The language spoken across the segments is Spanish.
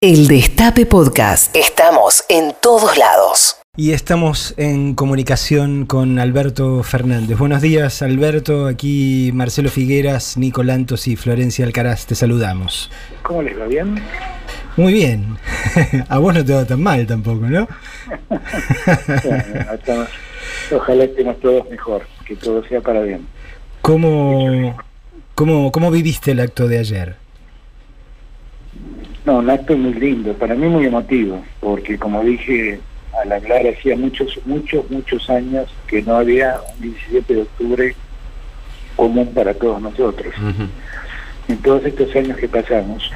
El Destape Podcast. Estamos en todos lados. Y estamos en comunicación con Alberto Fernández. Buenos días, Alberto. Aquí Marcelo Figueras, Nico Lantos y Florencia Alcaraz. Te saludamos. ¿Cómo les va? ¿Bien? Muy bien. A vos no te va tan mal tampoco, ¿no? bueno, ojalá estemos todos mejor, que todo sea para bien. ¿Cómo, cómo, cómo viviste el acto de ayer? No, un acto muy lindo, para mí muy emotivo, porque como dije al hablar, hacía muchos, muchos, muchos años que no había un 17 de octubre común para todos nosotros. En todos estos años que pasamos,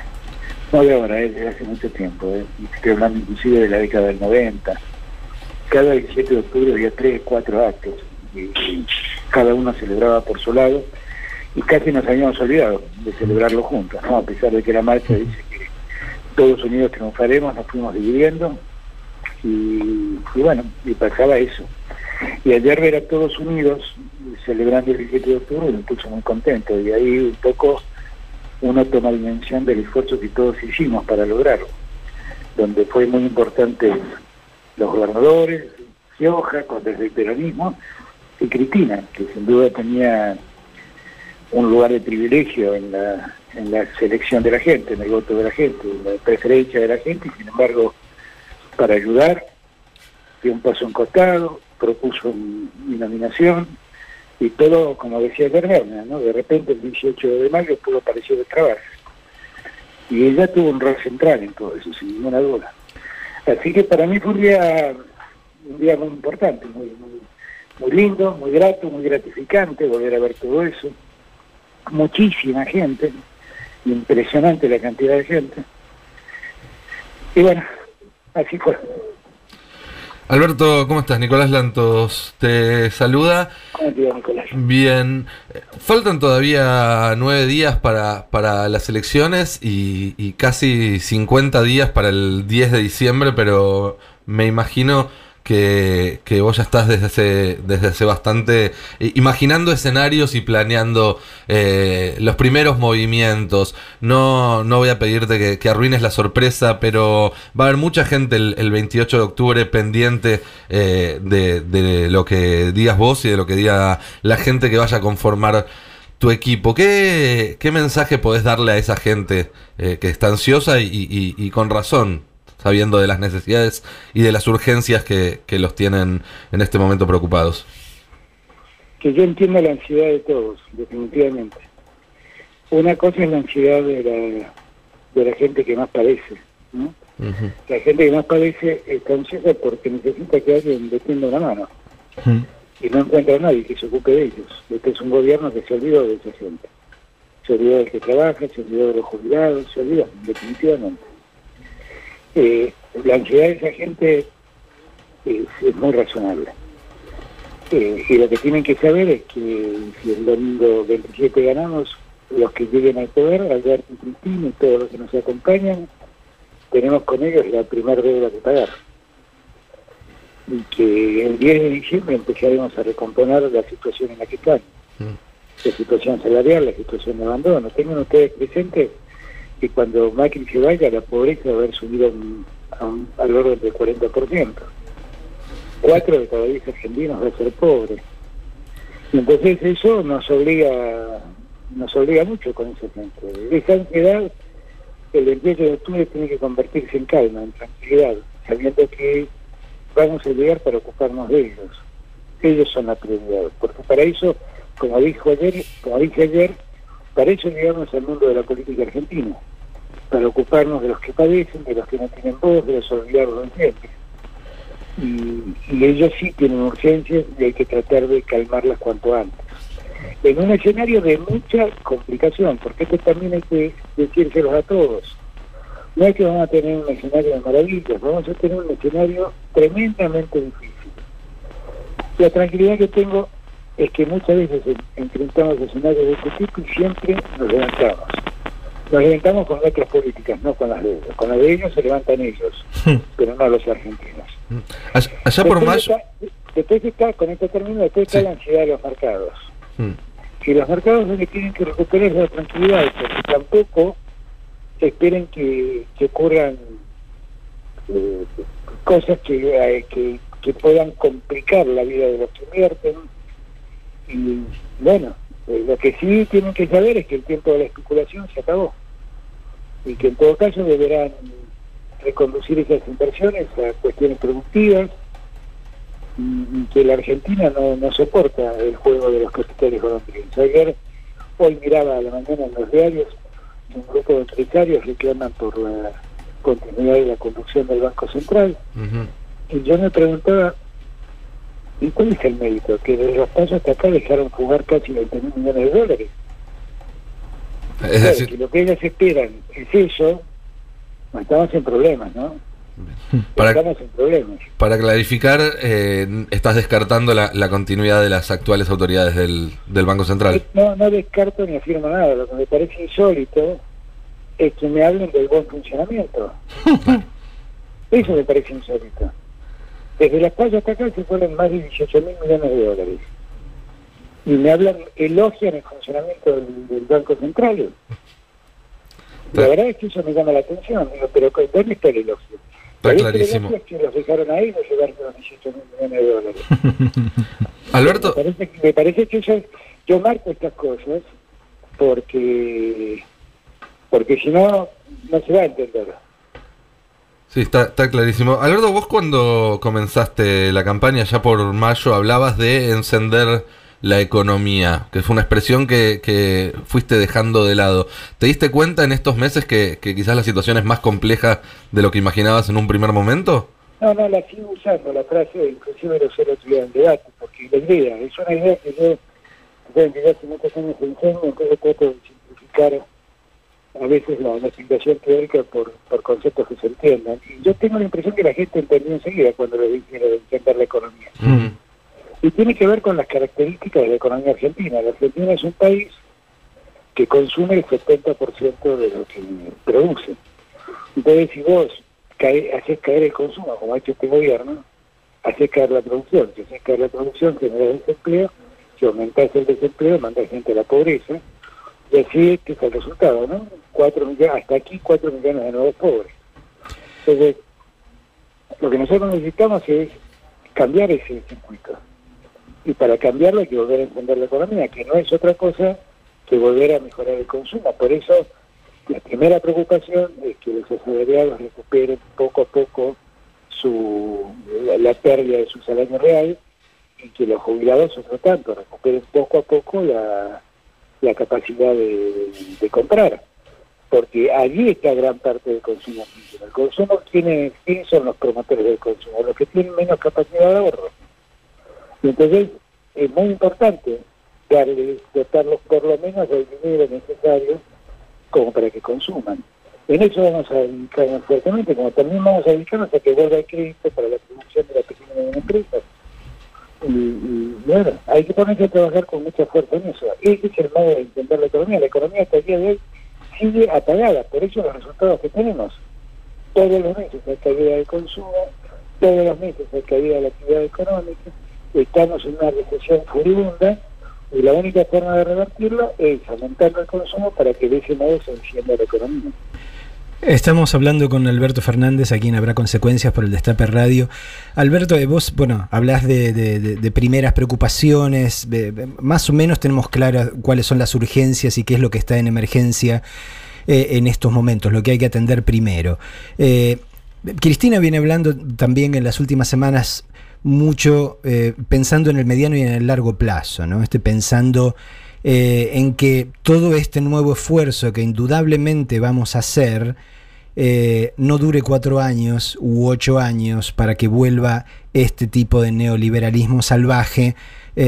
no de ahora, es desde hace mucho tiempo, ¿eh? estoy hablando inclusive de la década del 90, cada 17 de octubre había tres, cuatro actos, y cada uno celebraba por su lado, y casi nos habíamos olvidado de celebrarlo juntos, ¿no? a pesar de que la marcha dice todos unidos triunfaremos, nos fuimos dividiendo y, bueno, y pasaba eso. Y ayer ver a todos unidos celebrando el 17 de octubre me puso muy contento y ahí un poco uno toma dimensión del esfuerzo que todos hicimos para lograrlo, donde fue muy importante los gobernadores, Gioja, desde el peronismo, y Cristina, que sin duda tenía un lugar de privilegio en la, en la selección de la gente, en el voto de la gente, en la preferencia de la gente, y sin embargo, para ayudar, dio un paso en costado, propuso mi nominación, y todo, como decía Bernardo, ¿no? de repente el 18 de mayo pudo aparecer de trabajo. Y ella tuvo un rol central en todo eso, sin ninguna duda. Así que para mí fue un día, un día muy importante, muy, muy, muy lindo, muy grato, muy gratificante volver a ver todo eso. Muchísima gente, impresionante la cantidad de gente. Y bueno, así fue. Alberto, ¿cómo estás? Nicolás Lantos te saluda. ¿Cómo te va, Nicolás? Bien. Faltan todavía nueve días para, para las elecciones y, y casi 50 días para el 10 de diciembre, pero me imagino que, que, vos ya estás desde hace, desde bastante imaginando escenarios y planeando eh, los primeros movimientos. No, no voy a pedirte que, arruines la sorpresa, pero va a haber mucha gente el, el 28 de octubre pendiente eh, de, de, lo que digas vos y de lo que diga la gente que vaya a conformar tu equipo. ¿Qué, qué mensaje podés darle a esa gente eh, que está ansiosa y, y con razón? Sabiendo de las necesidades y de las urgencias que, que, los tienen en este momento preocupados? Que yo entiendo la ansiedad de todos, definitivamente. Una cosa es la ansiedad de la, de la gente que más padece. ¿no? Uh -huh. La gente que más padece está ansiosa porque necesita que alguien le tienda una mano. Uh -huh. Y no encuentra a nadie que se ocupe de ellos. Este es un gobierno que se olvidó de esa gente. Se olvidó del que trabaja, se olvidó de los jubilados, se olvidó, definitivamente eh, la ansiedad de esa gente es, es muy razonable. Eh, y lo que tienen que saber es que si el domingo 27 ganamos, los que lleguen al poder, Alberto y Cristina y todos los que nos acompañan, tenemos con ellos la primera deuda que pagar. Y que el 10 de diciembre empezaremos a recomponer la situación en la que están. Mm. La situación salarial, la situación de abandono. Tengan ustedes presentes que cuando Macri se vaya, la pobreza va a haber subido a un, al orden del 40%. Cuatro de cada diez argentinos va a ser pobres. Y entonces eso nos obliga nos obliga mucho con esa gente. Esa ansiedad, el 28 de octubre tiene que convertirse en calma, en tranquilidad, sabiendo que vamos a llegar para ocuparnos de ellos. Ellos son la prioridad, porque para eso, como dijo ayer, como dije ayer, para eso llegamos al mundo de la política argentina para ocuparnos de los que padecen, de los que no tienen voz, de los olvidados siempre. Y, y ellos sí tienen urgencias y hay que tratar de calmarlas cuanto antes. En un escenario de mucha complicación, porque esto también hay que decírselos a todos. No es que vamos a tener un escenario de maravillas, vamos a tener un escenario tremendamente difícil. La tranquilidad que tengo es que muchas veces enfrentamos escenarios de este tipo y siempre nos levantamos nos levantamos con nuestras políticas, no con las de ellos. Con las de ellos se levantan ellos, pero no los argentinos. Allá, allá por más... Está, después está, con este término, después está sí. la ansiedad de los mercados. Hmm. Si los mercados lo que tienen que recuperar la tranquilidad, porque tampoco esperen que, que ocurran eh, cosas que, que, que puedan complicar la vida de los que invierten. Y bueno, lo que sí tienen que saber es que el tiempo de la especulación se acabó y que en todo caso deberán reconducir esas inversiones a cuestiones productivas y, que la Argentina no, no, soporta el juego de los capitales colombianos. Ayer, hoy miraba a la mañana en los diarios, un grupo de empresarios reclaman por la continuidad de la conducción del Banco Central. Y yo me preguntaba, ¿y cuál es el mérito? Que desde los pasos hasta acá dejaron jugar casi 20 mil millones de dólares. Es decir... si lo que ellas esperan es eso, estamos en problemas, ¿no? Para, estamos en problemas. Para clarificar, eh, estás descartando la, la, continuidad de las actuales autoridades del, del, Banco Central. No, no descarto ni afirmo nada. Lo que me parece insólito es que me hablen del buen funcionamiento. Eso me parece insólito. Desde las playas hasta acá se fueron más de 18 mil millones de dólares y me hablan, elogian el funcionamiento del, Banco Central. La verdad es que eso me llama la atención, digo, pero ¿dónde está el elogio? Está clarísimo. Es que los dejaron ahí los 18 mil millones de dólares. Alberto. Me parece, me parece que eso, yo marco estas cosas porque porque si no, no se va a entender. Sí, está, está clarísimo. Alberto, vos cuando comenzaste la campaña, ya por mayo, hablabas de encender la economía, que fue una expresión que, que, fuiste dejando de lado. ¿Te diste cuenta en estos meses que, que, quizás la situación es más compleja de lo que imaginabas en un primer momento? No, no, la sigo usando, la frase, inclusive lo sé otro día en debate, porque la idea, es una idea que yo, desde hace muchos años enseño, entonces trato de simplificar a veces la, la explicación teórica por, por conceptos que se entiendan. Y yo tengo la impresión que la gente entendió enseguida cuando le dije de entender la economía. Mm y tiene que ver con las características de la economía argentina. La Argentina es un país que consume el 70% de lo que produce. Entonces, si vos haces caer el consumo, como ha hecho este gobierno, haces caer la producción. Si haces caer la producción, generas desempleo. Si aumentás el desempleo, mandas gente a la pobreza. Y así este es el resultado, ¿no? Cuatro millones, hasta aquí 4 millones de nuevos pobres. Entonces, lo que nosotros necesitamos es cambiar ese circuito y para cambiarlo hay que volver a entender la economía, que no es otra cosa que volver a mejorar el consumo. Por eso la primera preocupación es que los asalariados recuperen poco a poco su la, pérdida de su salario real y que los jubilados, otro tanto, recuperen poco a poco la, la capacidad de, comprar. Porque allí está gran parte del consumo El consumo, tiene, ¿quiénes son los promotores del consumo? Los que tienen menos capacidad de ahorro entonces es muy importante darle, dotarlos por lo menos del dinero necesario como para que consuman. En eso vamos a dedicarnos fuertemente, como también vamos a dedicarnos a que vuelva el crédito para la producción de la pequeña y empresa. Y, bueno, hay que ponerse a trabajar con mucha fuerza en eso. Ese es el modo de entender la economía. La economía hasta el día de hoy sigue apagada, por eso los resultados que tenemos. Todos los meses hay caída del consumo, todos los meses hay caída de la actividad económica, estamos en una recesión furibunda y la única forma de revertirlo es aumentando el consumo para que de ese modo se encienda la economía. Estamos hablando con Alberto Fernández, a quien habrá consecuencias por el Destape Radio. Alberto, eh, vos, bueno, hablas de, de, primeras preocupaciones, más o menos tenemos claras cuáles son las urgencias y qué es lo que está en emergencia eh, en estos momentos, lo que hay que atender primero. Eh, Cristina viene hablando también en las últimas semanas mucho eh, pensando en el mediano y en el largo plazo, ¿no? Este, pensando eh, en que todo este nuevo esfuerzo que indudablemente vamos a hacer eh, no dure cuatro años u ocho años para que vuelva este tipo de neoliberalismo salvaje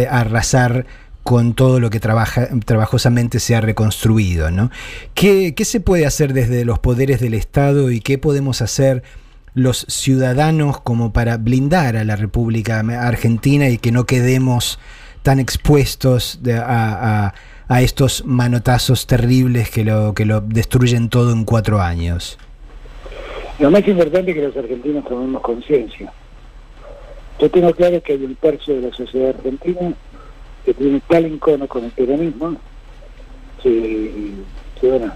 a arrasar con todo lo que trabaja, trabajosamente se ha reconstruido. ¿no? ¿Qué, ¿Qué se puede hacer desde los poderes del Estado y qué podemos hacer? Los ciudadanos como para blindar a la República Argentina y que no quedemos tan expuestos a, estos manotazos terribles que lo, que lo destruyen todo en cuatro años? Lo más importante es que los argentinos tomemos conciencia. Yo tengo claro que hay un tercio de la sociedad argentina que tiene tal encono con el peronismo que bueno,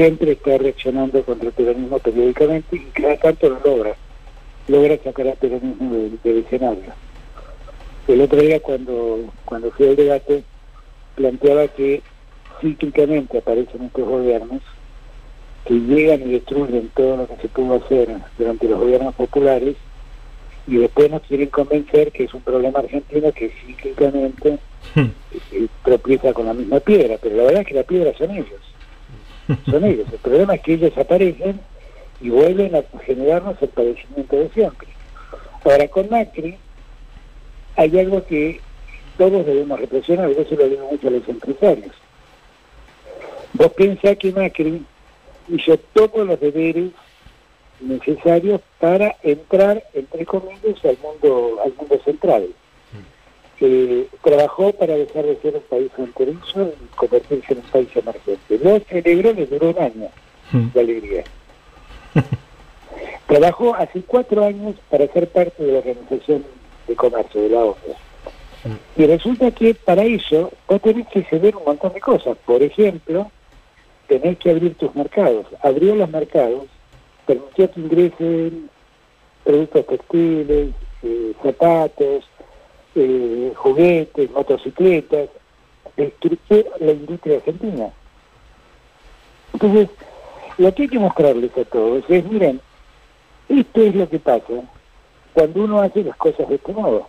siempre está reaccionando contra el peronismo periódicamente y cada tanto lo logra, logra sacar al peronismo del, escenario. El otro día cuando, cuando fui al debate planteaba que cíclicamente aparecen estos gobiernos que llegan y destruyen todo lo que se pudo hacer durante los gobiernos populares y después nos quieren convencer que es un problema argentino que cíclicamente hmm. eh, tropieza con la misma piedra, pero la verdad es que la piedra son ellos, son ellos. El problema es que ellos aparecen y vuelven a generarnos el padecimiento de siempre. Ahora, con Macri hay algo que todos debemos reflexionar, yo se lo digo mucho a los empresarios. Vos pensás que Macri hizo todos los deberes necesarios para entrar, entre comillas, al mundo, al mundo central. Eh, trabajó para dejar de ser un país fronterizo y convertirse en un país emergente. Lo celebró le duró un año mm. de alegría. Trabajó hace cuatro años para ser parte de la Organización de Comercio de la ONU. Mm. Y resulta que para eso vos tenés que ceder un montón de cosas. Por ejemplo, tenés que abrir tus mercados. Abrió los mercados, permitió que ingresen productos textiles, eh, zapatos, eh, juguetes, motocicletas, destruyó la industria argentina. Entonces, lo que hay que mostrarles a todos es, miren, esto es lo que pasa cuando uno hace las cosas de este modo.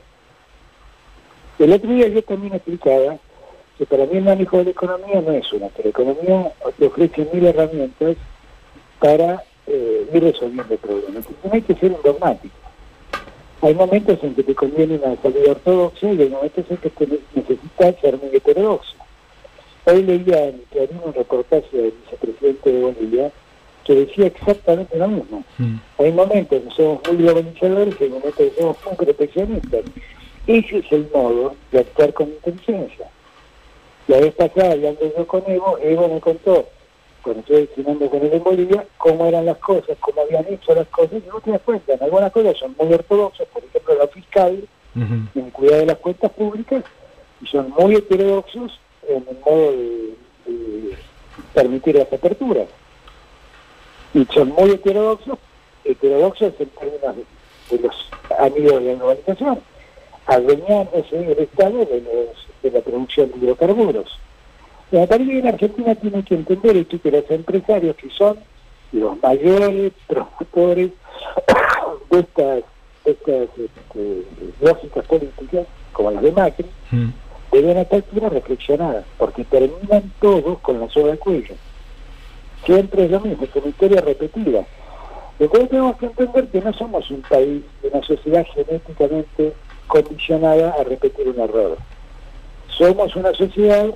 El otro día yo también explicaba que para mí el manejo de la economía no es una, que la economía te ofrece mil herramientas para eh, ir resolviendo el problema. no hay que ser un dogmático. Hay momentos en que te conviene una salida ortodoxa y hay momentos en que te necesitas ser muy heterodoxo. Hoy leía en Clarín un reportaje del vicepresidente de Bolivia que decía exactamente lo mismo. Mm. Hay momentos en que somos muy globalizadores y hay momentos en que somos muy proteccionistas. Ese es el modo de actuar con inteligencia. La vez pasada, hablando yo con Evo, Evo me contó, cuando estoy destinando con él en Bolivia, cómo eran las cosas, cómo habían hecho las cosas, y no te das cuenta, en algunas cosas son muy ortodoxas, por ejemplo la fiscal, en cuidado de las cuentas públicas, y son muy heterodoxos en el modo de, permitir las aperturas. Y son muy heterodoxos, heterodoxos en términos de, los amigos de la globalización, adueñándose el Estado de los de la producción de hidrocarburos. La parece en Argentina tiene que entender esto que los empresarios que son los mayores promotores de estas, estas este, lógicas políticas, como las de Macri, mm. deben a esta reflexionar, porque terminan todos con la soga de cuello. Siempre es lo mismo, es una historia repetida. Entonces tenemos que entender que no somos un país, una sociedad genéticamente condicionada a repetir un error somos una sociedad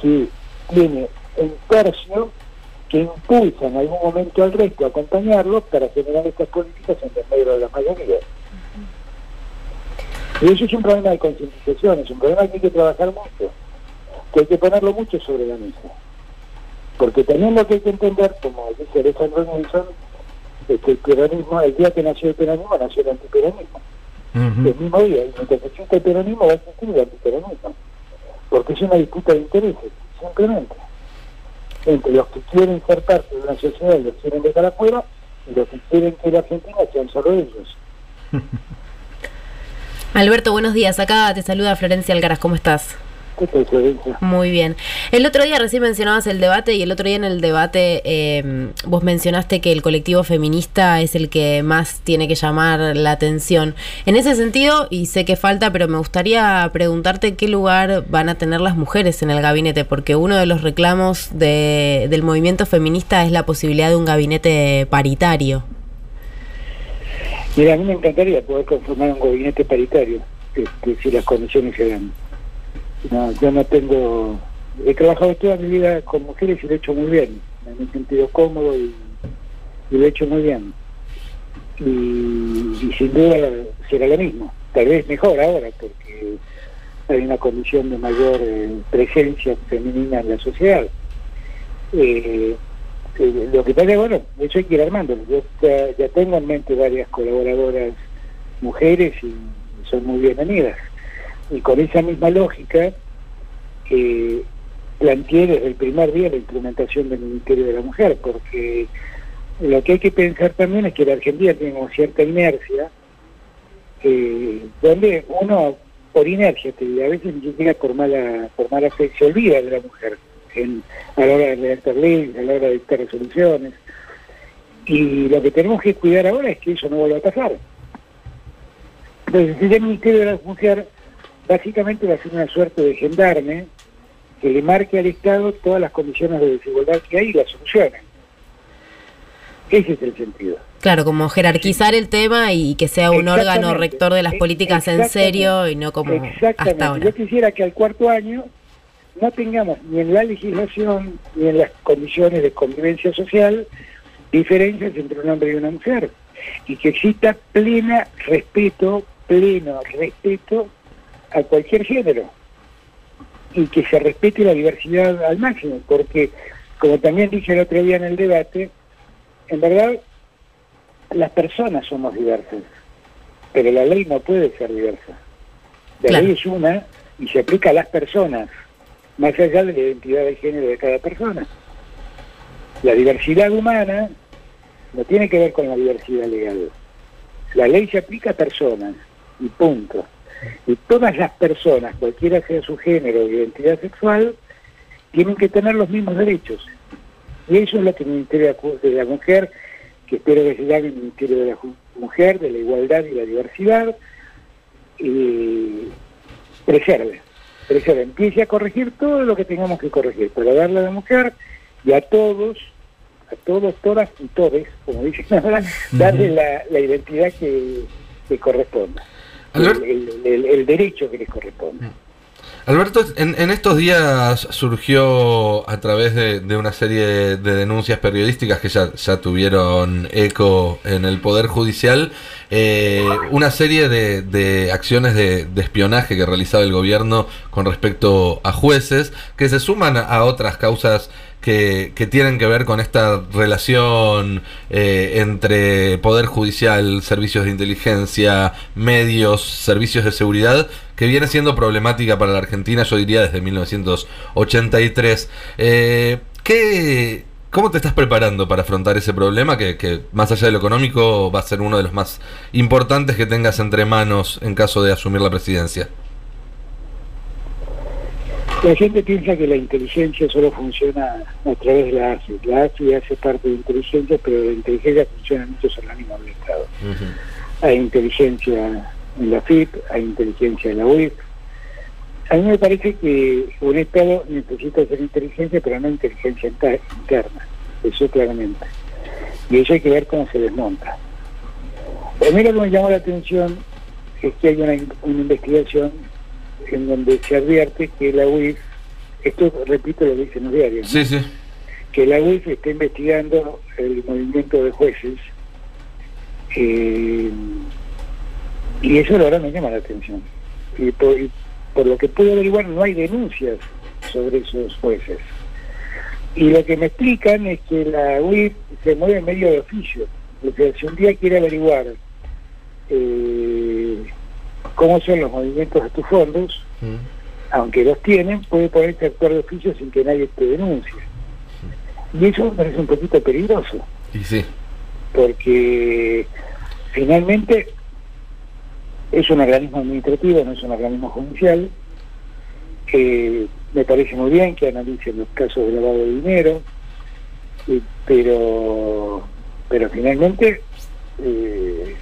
que tiene un tercio que impulsa en algún momento al resto a acompañarlo para generar estas políticas en medio de la mayoría. Y eso es un problema de concientización, es un problema que hay que trabajar mucho, que hay que ponerlo mucho sobre la mesa. Porque también lo que hay que entender, como dice Alejandro Nelson, es que el peronismo, el día que nació el peronismo, nació el antiperonismo el mismo día. Y mientras existe el peronismo va a existir el antiperonismo. Porque es una disputa de intereses, simplemente. Entre los que quieren ser parte de una sociedad y los quieren dejar afuera, y los que quieren que la Argentina sean solo ellos. Alberto, buenos días. Acá te saluda Florencia Algaras. ¿Cómo estás? Muy bien. El otro día recién mencionabas el debate y el otro día en el debate eh, vos mencionaste que el colectivo feminista es el que más tiene que llamar la atención. En ese sentido, y sé que falta, pero me gustaría preguntarte qué lugar van a tener las mujeres en el gabinete, porque uno de los reclamos de, del movimiento feminista es la posibilidad de un gabinete paritario. Mira, a mí me encantaría poder conformar un gabinete paritario, este, si las condiciones se dan. No, yo no tengo... He trabajado toda mi vida con mujeres y lo he hecho muy bien. Me he sentido cómodo y, lo he hecho muy bien. Y, sin duda será lo mismo. Tal vez mejor ahora, porque hay una condición de mayor eh, presencia femenina en la sociedad. Eh, eh, lo que pasa es, bueno, eso hay que ir armando. Yo ya, tengo en mente varias colaboradoras mujeres y son muy bienvenidas. Y con esa misma lógica, eh, planteé desde el primer día la implementación del Ministerio de la Mujer, porque lo que hay que pensar también es que la Argentina tiene como cierta inercia, eh, donde uno, por inercia, te a veces ni por mala, por mala fe, se olvida de la mujer en, a la hora de redactar leyes, a la hora de dictar resoluciones. Y lo que tenemos que cuidar ahora es que eso no vuelva a pasar. Entonces, el Ministerio de la Mujer básicamente va a ser una suerte de gendarme que le marque al Estado todas las condiciones de desigualdad que hay y las soluciones. Ese es el sentido. Claro, como jerarquizar el tema y que sea un órgano rector de las políticas en serio y no como hasta ahora. Yo quisiera que al cuarto año no tengamos ni en la legislación ni en las condiciones de convivencia social diferencias entre un hombre y una mujer y que exista plena respeto, pleno respeto a cualquier género y que se respete la diversidad al máximo, porque como también dije el otro día en el debate, en verdad las personas somos diversas, pero la ley no puede ser diversa. La ley es una y se aplica a las personas, más allá de la identidad de género de cada persona. La diversidad humana no tiene que ver con la diversidad legal. La ley se aplica a personas y punto. Y todas las personas, cualquiera sea su género o identidad sexual, tienen que tener los mismos derechos. Y eso es lo que el Ministerio de la Mujer, que espero que se llame el Ministerio de la Mujer, de la Igualdad y la Diversidad, eh, preserve. Preserve, empiece a corregir todo lo que tengamos que corregir para darle a la mujer y a todos, a todos, todas y todes, como dicen ahora, darle la, identidad que, que corresponda el, derecho que les corresponde. Mm. Alberto, en, estos días surgió a través de, una serie de, denuncias periodísticas que ya, tuvieron eco en el Poder Judicial, eh, una serie de, acciones de, espionaje que realizaba el gobierno con respecto a jueces, que se suman a otras causas que, tienen que ver con esta relación eh, entre Poder Judicial, servicios de inteligencia, medios, servicios de seguridad, que viene siendo problemática para la Argentina, yo diría, desde 1983. Eh, ¿qué, ¿Cómo te estás preparando para afrontar ese problema que, que, más allá de lo económico, va a ser uno de los más importantes que tengas entre manos en caso de asumir la presidencia? La gente piensa que la inteligencia solo funciona a través de la AFI. La AFI hace parte de inteligencia, pero la inteligencia funciona en muchos organismos del Estado. Hay inteligencia en la FIP, hay inteligencia en la UIF. A mí me parece que un Estado necesita hacer inteligencia, pero no inteligencia interna. Eso claramente. Y eso hay que ver cómo se desmonta. Primero que me llamó la atención es que hay una, una investigación en donde se advierte que la UIF, esto repito lo que dicen los diarios, que la UIF está investigando el movimiento de jueces eh, y eso la verdad me llama la atención. Y por, lo que puedo averiguar no hay denuncias sobre esos jueces. Y lo que me explican es que la UIF se mueve en medio de oficio. O sea, si un día quiere averiguar eh, cómo son los movimientos de tus fondos, mm. aunque los tienen, puede ponerse a actuar de oficio sin que nadie te denuncie. Y eso me parece un poquito peligroso. Y sí. Porque finalmente es un organismo administrativo, no es un organismo judicial. que me parece muy bien que analicen los casos de lavado de dinero, pero pero finalmente eh,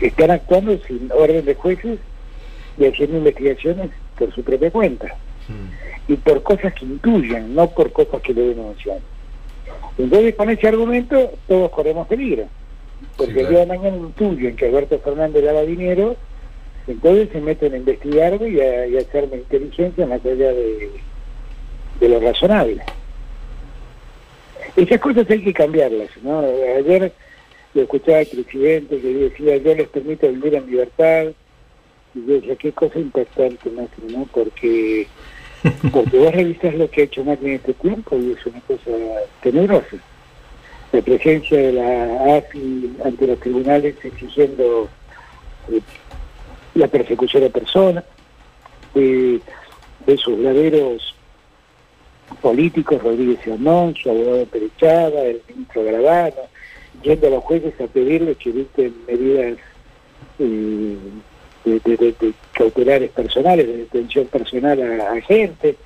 están actuando sin orden de jueces y haciendo investigaciones por su propia cuenta. Mm. Y por cosas que intuyen, no por cosas que lo denuncian. Entonces, con ese argumento, todos corremos peligro. Porque el día de mañana intuyen que Alberto Fernández daba dinero, entonces se meten a investigarlo y a, y a hacerme inteligencia más allá de, de lo razonable. Esas cosas hay que cambiarlas, ¿no? Ayer lo escuchaba el presidente que decía, yo les permito vivir en libertad, y yo decía, qué cosa impactante, Macri, ¿no? Porque, porque vos revisas lo que ha hecho Macri en este tiempo y es una cosa tenebrosa. La presencia de la AFI ante los tribunales exigiendo eh, la persecución de personas, de, de esos graveros políticos, Rodríguez Amón, su abogado Perechada, el ministro Gravano, yendo a los jueces a pedirles que dicten medidas eh, de, cautelares personales, de detención personal a, gente.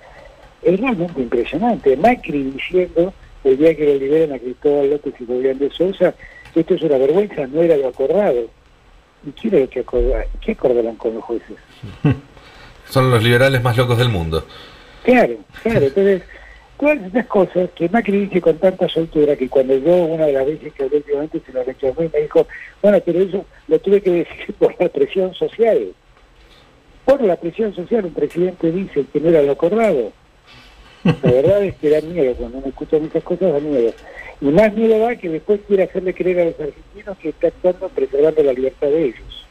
Es realmente impresionante. Macri diciendo, el día que lo liberan a Cristóbal López y Fabián de Sousa, esto es una vergüenza, no era lo acordado. ¿Y quiere que ¿Qué acordaron con los jueces? Son los liberales más locos del mundo. Claro, claro. Entonces, todas esas cosas que Macri dice con tanta soltura que cuando yo una de las veces que últimamente se lo reclamó y me dijo, bueno, pero eso lo tuve que decir por la presión social. Por la presión social un presidente dice que no era lo acordado. La verdad es que da miedo, cuando me escuchan muchas cosas da miedo. Y más miedo da que después quiera hacerle creer a los argentinos que está actuando preservando la libertad de ellos.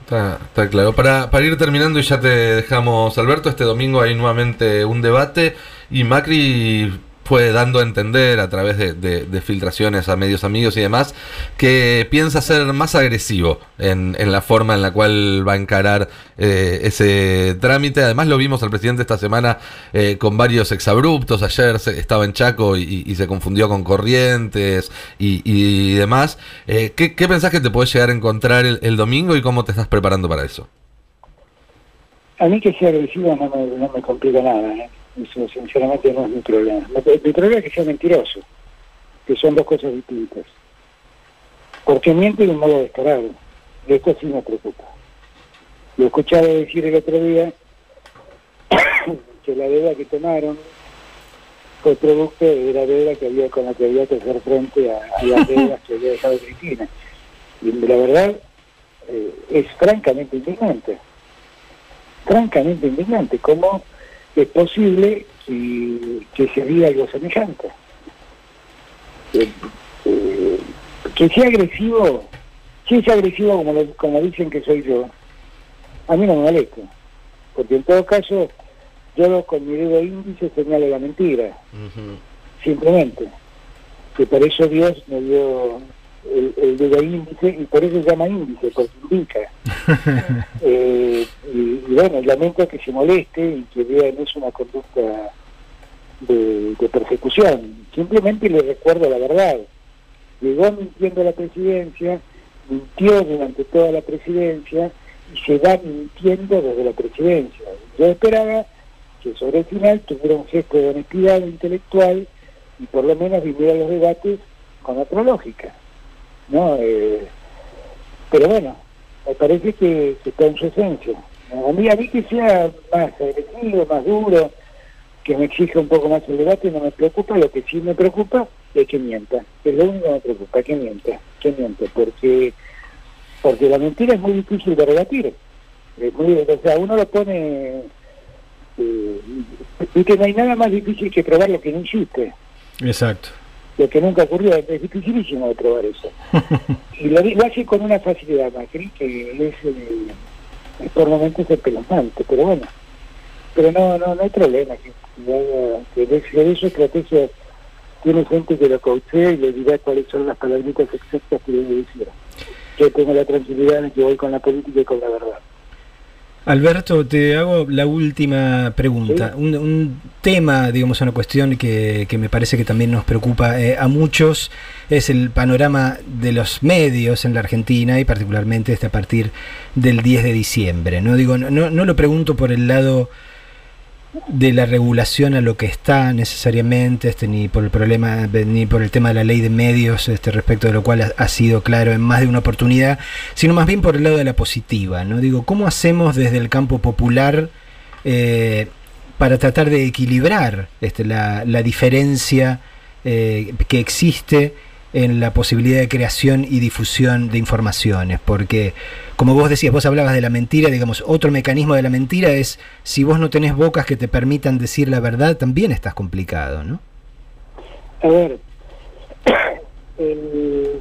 Está, está claro. Para, para ir terminando y ya te dejamos, Alberto, este domingo hay nuevamente un debate y Macri fue dando a entender a través de, filtraciones a medios amigos y demás que piensa ser más agresivo en, la forma en la cual va a encarar eh, ese trámite. Además lo vimos al presidente esta semana eh, con varios exabruptos. Ayer estaba en Chaco y, se confundió con Corrientes y, demás. Eh, ¿qué, pensás que te puedes llegar a encontrar el, domingo y cómo te estás preparando para eso? A mí que sea agresivo no me, no me complica nada. ¿eh? Eso sinceramente no es mi problema. Mi problema es que sea mentiroso, que son dos cosas distintas. Porque miente de un modo descarado. Y esto sí me preocupa. Lo he escuchado decir el otro día que la deuda que tomaron fue producto de la deuda que había con la que había que hacer frente a, las deudas que había dejado Cristina. Y la verdad eh, es francamente indignante. Francamente indignante. ¿Cómo es posible que, se diga algo semejante. Eh, eh, que sea agresivo, si es agresivo como, como dicen que soy yo, a mí no me molesta, porque en todo caso yo con mi dedo índice señalo la mentira, simplemente, que por eso Dios me dio el, el dedo índice y por eso se llama índice, porque indica. eh, y, bueno, lamento que se moleste y que vea en eso una conducta de, persecución. Simplemente le recuerdo la verdad. Llegó mintiendo a la presidencia, mintió durante toda la presidencia y se va mintiendo desde la presidencia. Yo esperaba que sobre el final tuviera un gesto de honestidad intelectual y por lo menos viniera los debates con otra lógica. ¿No? Eh, pero bueno, me parece que, está en su esencia. A mí, a mí que sea más agresivo, más duro, que me exija un poco más el debate, no me preocupa. Lo que sí me preocupa es que mienta. Es lo único que me preocupa, que mienta, que mienta, porque porque la mentira es muy difícil de rebatir. o sea, uno lo pone... Eh, y que no hay nada más difícil que probar lo que no existe. Exacto lo que nunca ocurrió, es dificilísimo de probar eso. y lo, hace con una facilidad, Macri, que es, eh, por momentos espeluznante, pero bueno, pero no, no, no hay problema, que, que, de, eso estrategia tiene gente que lo coachea y le dirá cuáles son las palabritas exactas que debe decir. Yo tengo la tranquilidad de que voy con la política y con la verdad. Alberto, te hago la última pregunta. Un, tema, digamos, una cuestión que, me parece que también nos preocupa eh, a muchos es el panorama de los medios en la Argentina y particularmente este a partir del 10 de diciembre. No digo, no, no lo pregunto por el lado de la regulación a lo que está necesariamente, este, ni por el problema, ni por el tema de la ley de medios, este, respecto de lo cual ha, sido claro en más de una oportunidad, sino más bien por el lado de la positiva, ¿no? Digo, ¿cómo hacemos desde el campo popular eh, para tratar de equilibrar este, la, la diferencia eh, que existe en la posibilidad de creación y difusión de informaciones, porque como vos decías, vos hablabas de la mentira, digamos, otro mecanismo de la mentira es si vos no tenés bocas que te permitan decir la verdad, también estás complicado, ¿no? A ver,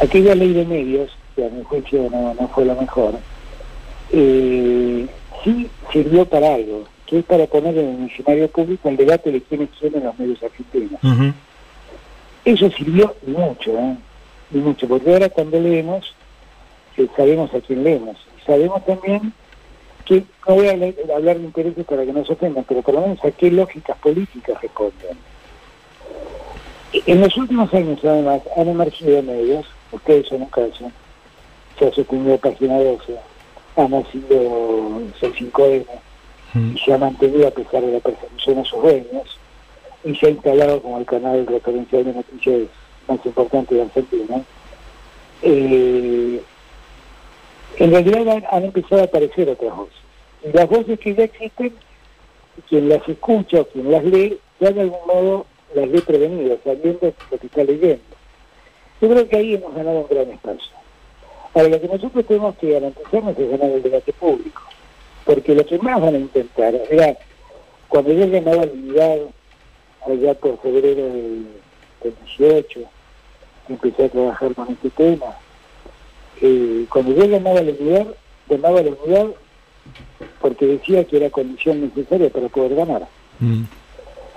aquella ley de medios, que a mi juicio no, no fue la mejor, eh, sí sirvió para algo, que es para poner en el escenario público el debate de quiénes son los medios argentinos. Eso sirvió mucho, ¿eh? y mucho, porque ahora cuando leemos, eh, sabemos a quién leemos. Sabemos también que no voy a hablar de intereses para que no se ofendan, pero por lo menos a qué lógicas políticas responden. En los últimos años, además, han emergido medios, ustedes son un caso, se ha sostenido Página 12, ha nacido C5N, mm. y se ha mantenido a pesar de la persecución a sus dueños, y ha instalado como el canal referencial de noticias más importante de Argentina. Eh, en realidad han, empezado a aparecer otras voces. Las voces que ya existen, quien las escucha o quien las lee, ya de algún modo las ve prevenidas, sabiendo lo que está leyendo. Yo creo que ahí hemos ganado un gran espacio. Ahora, lo que nosotros tenemos que garantizarnos es ganar el debate público. Porque lo que más van a intentar, era cuando yo llamaba al unidad allá por febrero del, 18, empecé a trabajar con este tema, eh, cuando yo llamaba a la unidad, llamaba a la unidad porque decía que era condición necesaria para poder ganar. Mm.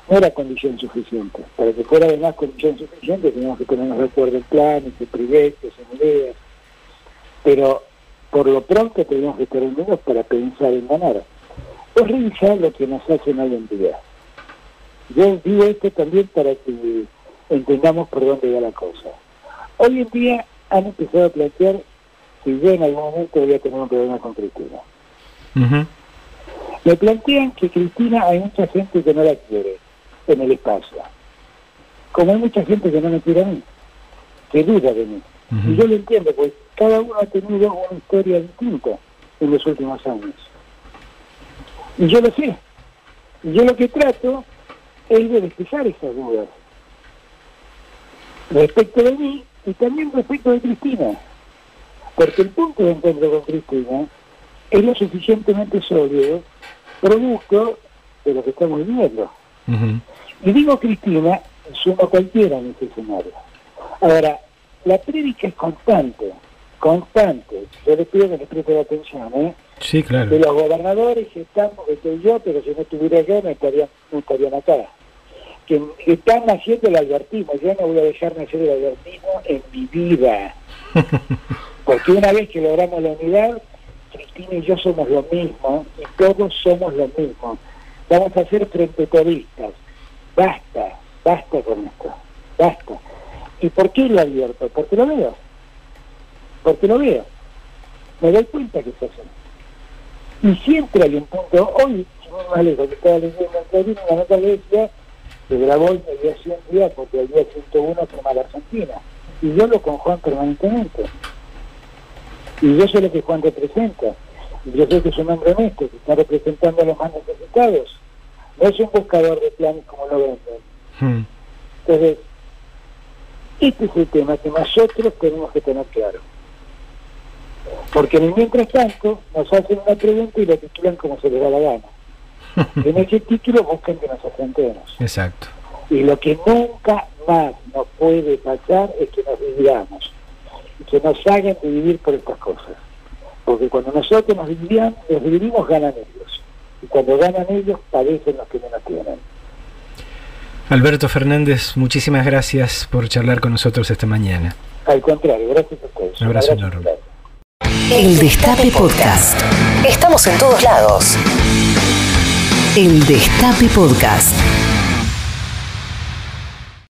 No era condición suficiente. Para que fuera además condición suficiente teníamos que ponernos de acuerdo en planes, en proyectos, en ideas. Pero por lo pronto tenemos que estar unidos para pensar en ganar. Es revisar lo que nos hacen hoy en día. Yo digo esto también para que entendamos por dónde va la cosa. Hoy en día han empezado a plantear si yo en algún momento voy a tener un problema con Cristina. Me plantean que Cristina hay mucha gente que no la quiere en el espacio. Como hay mucha gente que no me quiere a mí, que duda de mí. Y yo lo entiendo, pues cada uno ha tenido una historia distinta en los últimos años. Y yo lo sé. Y yo lo que trato es de despejar esas dudas. Respecto de mí y también respecto de Cristina. Porque el punto de encuentro con Cristina es lo suficientemente sólido, producto de lo que estamos viviendo. Y digo Cristina, sumo cualquiera en ese escenario. Ahora, la prédica es constante, constante. Yo les pido que les presten atención, ¿eh? Sí, claro. De los gobernadores están, porque estoy yo, pero si no estuviera yo no estarían, no estarían acá. Que están haciendo el albertismo. Yo no voy a dejarme hacer el albertismo en mi vida. Porque una vez que logramos la unidad, Cristina y yo somos lo mismo, y todos somos lo mismo. Vamos a ser frente turistas. Basta, basta con esto, basta. ¿Y por qué lo abierto? Porque lo veo. Porque lo veo. Me doy cuenta que se hace. Y siempre hay un punto, hoy, no más lejos, que estaba leyendo en una nota que decía que grabó en mediación día porque el día 101 firma la Argentina. Y yo lo con Juan permanentemente. Y yo sé lo que Juan representa. Y yo sé que es un hombre honesto, que está representando a los más necesitados. No es un buscador de planes como lo venden. Hmm. Entonces, este es el tema que nosotros tenemos que tener claro. Porque mientras tanto nos hacen una pregunta y la titulan como se les da la gana. en ese título buscan que nos afrontemos. Exacto. Y lo que nunca más nos puede pasar es que nos dividamos que nos hagan dividir por estas cosas. Porque cuando nosotros nos, dividimos, nos dividimos, ganan ellos. Y cuando ganan ellos, padecen los que menos tienen. Alberto Fernández, muchísimas gracias por charlar con nosotros esta mañana. Al contrario, gracias a ustedes. Un abrazo, enorme. El Destape Podcast. Estamos en todos lados. El Destape Podcast.